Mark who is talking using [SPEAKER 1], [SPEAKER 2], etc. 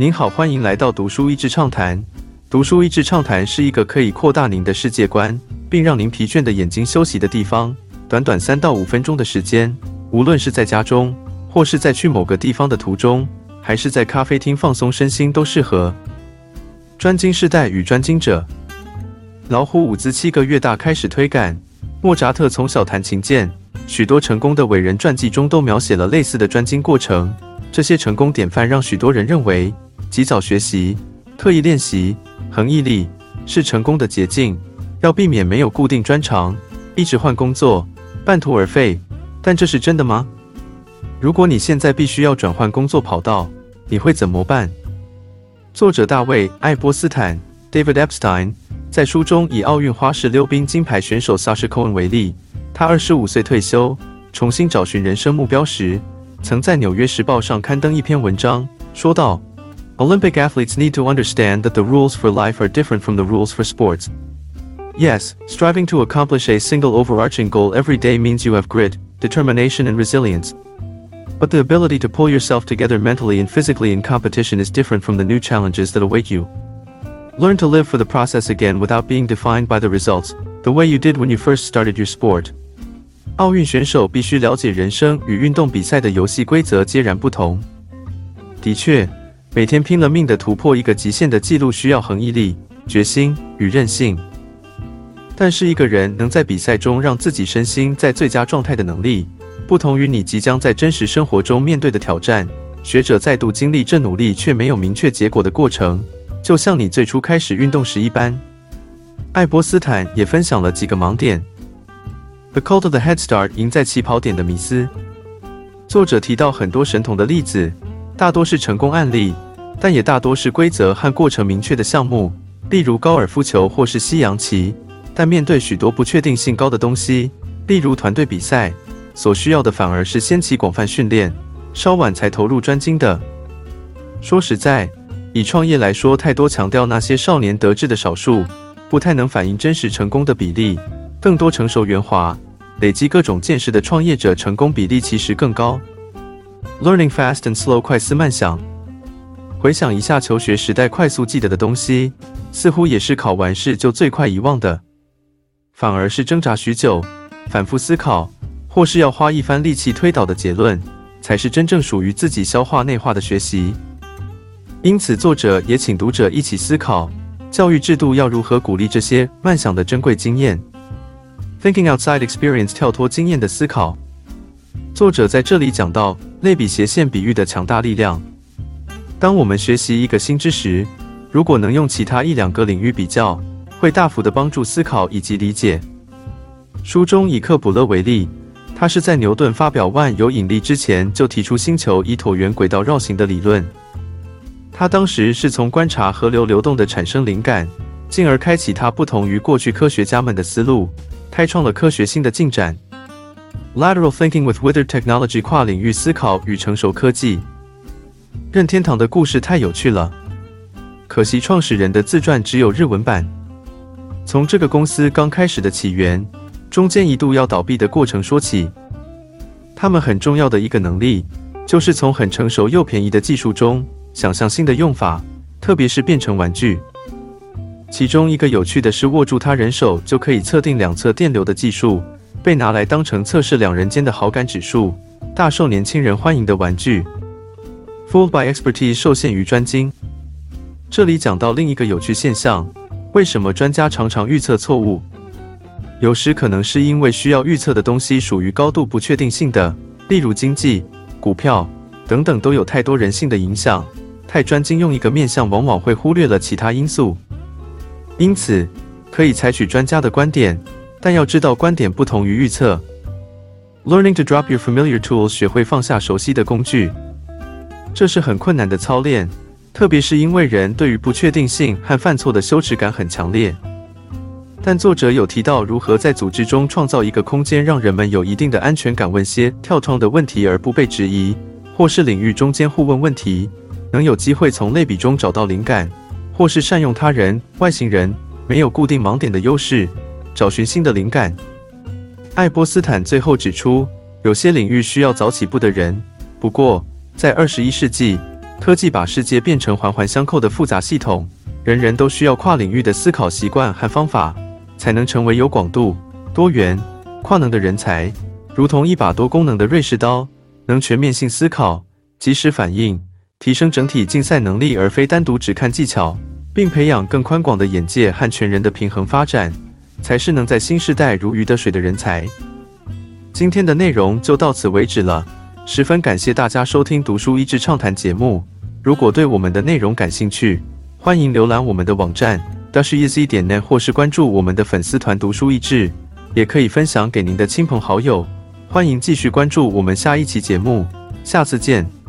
[SPEAKER 1] 您好，欢迎来到读书益智畅谈。读书益智畅谈是一个可以扩大您的世界观，并让您疲倦的眼睛休息的地方。短短三到五分钟的时间，无论是在家中，或是在去某个地方的途中，还是在咖啡厅放松身心，都适合。专精世代与专精者，老虎伍兹七个月大开始推杆。莫扎特从小弹琴键，许多成功的伟人传记中都描写了类似的专精过程。这些成功典范让许多人认为，及早学习、刻意练习、恒毅力是成功的捷径。要避免没有固定专长，一直换工作。半途而废，但这是真的吗？如果你现在必须要转换工作跑道，你会怎么办？作者大卫·艾波斯坦 （David Epstein） 在书中以奥运花式溜冰金牌选手 Sasha Cohen 为例，他二十五岁退休，重新找寻人生目标时，曾在《纽约时报》上刊登一篇文章，说道 ：“Olympic athletes need to understand that the rules for life are different from the rules for sports.” Yes, striving to accomplish a single overarching goal every day means you have grit, determination, and resilience. But the ability to pull yourself together mentally and physically in competition is different from the new challenges that await you. Learn to live for the process again without being defined by the results, the way you did when you first started your sport. 奥运选手必须了解人生与运动比赛的游戏规则截然不同。的确， 每天拼了命的突破一个极限的记录需要恒毅力、决心与韧性。但是一个人能在比赛中让自己身心在最佳状态的能力，不同于你即将在真实生活中面对的挑战。学者再度经历这努力却没有明确结果的过程，就像你最初开始运动时一般。爱波斯坦也分享了几个盲点。The cult of the head start 赢在起跑点的迷思。作者提到很多神童的例子，大多是成功案例，但也大多是规则和过程明确的项目，例如高尔夫球或是西洋棋。但面对许多不确定性高的东西，例如团队比赛，所需要的反而是先期广泛训练，稍晚才投入专精的。说实在，以创业来说，太多强调那些少年得志的少数，不太能反映真实成功的比例。更多成熟圆滑、累积各种见识的创业者，成功比例其实更高。Learning fast and slow，快思慢想。回想一下求学时代快速记得的东西，似乎也是考完试就最快遗忘的。反而是挣扎许久、反复思考，或是要花一番力气推导的结论，才是真正属于自己消化内化的学习。因此，作者也请读者一起思考，教育制度要如何鼓励这些慢想的珍贵经验。Thinking outside experience，跳脱经验的思考。作者在这里讲到类比斜线比喻的强大力量。当我们学习一个新知识，如果能用其他一两个领域比较。会大幅的帮助思考以及理解。书中以克卜勒为例，他是在牛顿发表万有引力之前就提出星球以椭圆轨道绕行的理论。他当时是从观察河流流动的产生灵感，进而开启他不同于过去科学家们的思路，开创了科学新的进展。Lateral thinking with withered technology，跨领域思考与成熟科技。任天堂的故事太有趣了，可惜创始人的自传只有日文版。从这个公司刚开始的起源，中间一度要倒闭的过程说起，他们很重要的一个能力，就是从很成熟又便宜的技术中想象新的用法，特别是变成玩具。其中一个有趣的是，握住他人手就可以测定两侧电流的技术，被拿来当成测试两人间的好感指数，大受年轻人欢迎的玩具。Fooled by expertise，受限于专精。这里讲到另一个有趣现象。为什么专家常常预测错误？有时可能是因为需要预测的东西属于高度不确定性的，例如经济、股票等等，都有太多人性的影响。太专精用一个面向，往往会忽略了其他因素。因此，可以采取专家的观点，但要知道观点不同于预测。Learning to drop your familiar tools，学会放下熟悉的工具，这是很困难的操练。特别是因为人对于不确定性和犯错的羞耻感很强烈，但作者有提到如何在组织中创造一个空间，让人们有一定的安全感，问些跳窗的问题而不被质疑，或是领域中间互问问题，能有机会从类比中找到灵感，或是善用他人外星人没有固定盲点的优势，找寻新的灵感。爱波斯坦最后指出，有些领域需要早起步的人，不过在二十一世纪。科技把世界变成环环相扣的复杂系统，人人都需要跨领域的思考习惯和方法，才能成为有广度、多元、跨能的人才。如同一把多功能的瑞士刀，能全面性思考、及时反应，提升整体竞赛能力，而非单独只看技巧，并培养更宽广的眼界和全人的平衡发展，才是能在新时代如鱼得水的人才。今天的内容就到此为止了。十分感谢大家收听《读书益智畅谈》节目。如果对我们的内容感兴趣，欢迎浏览我们的网站 dasheasy 点 net，或是关注我们的粉丝团“读书益智”，也可以分享给您的亲朋好友。欢迎继续关注我们下一期节目，下次见。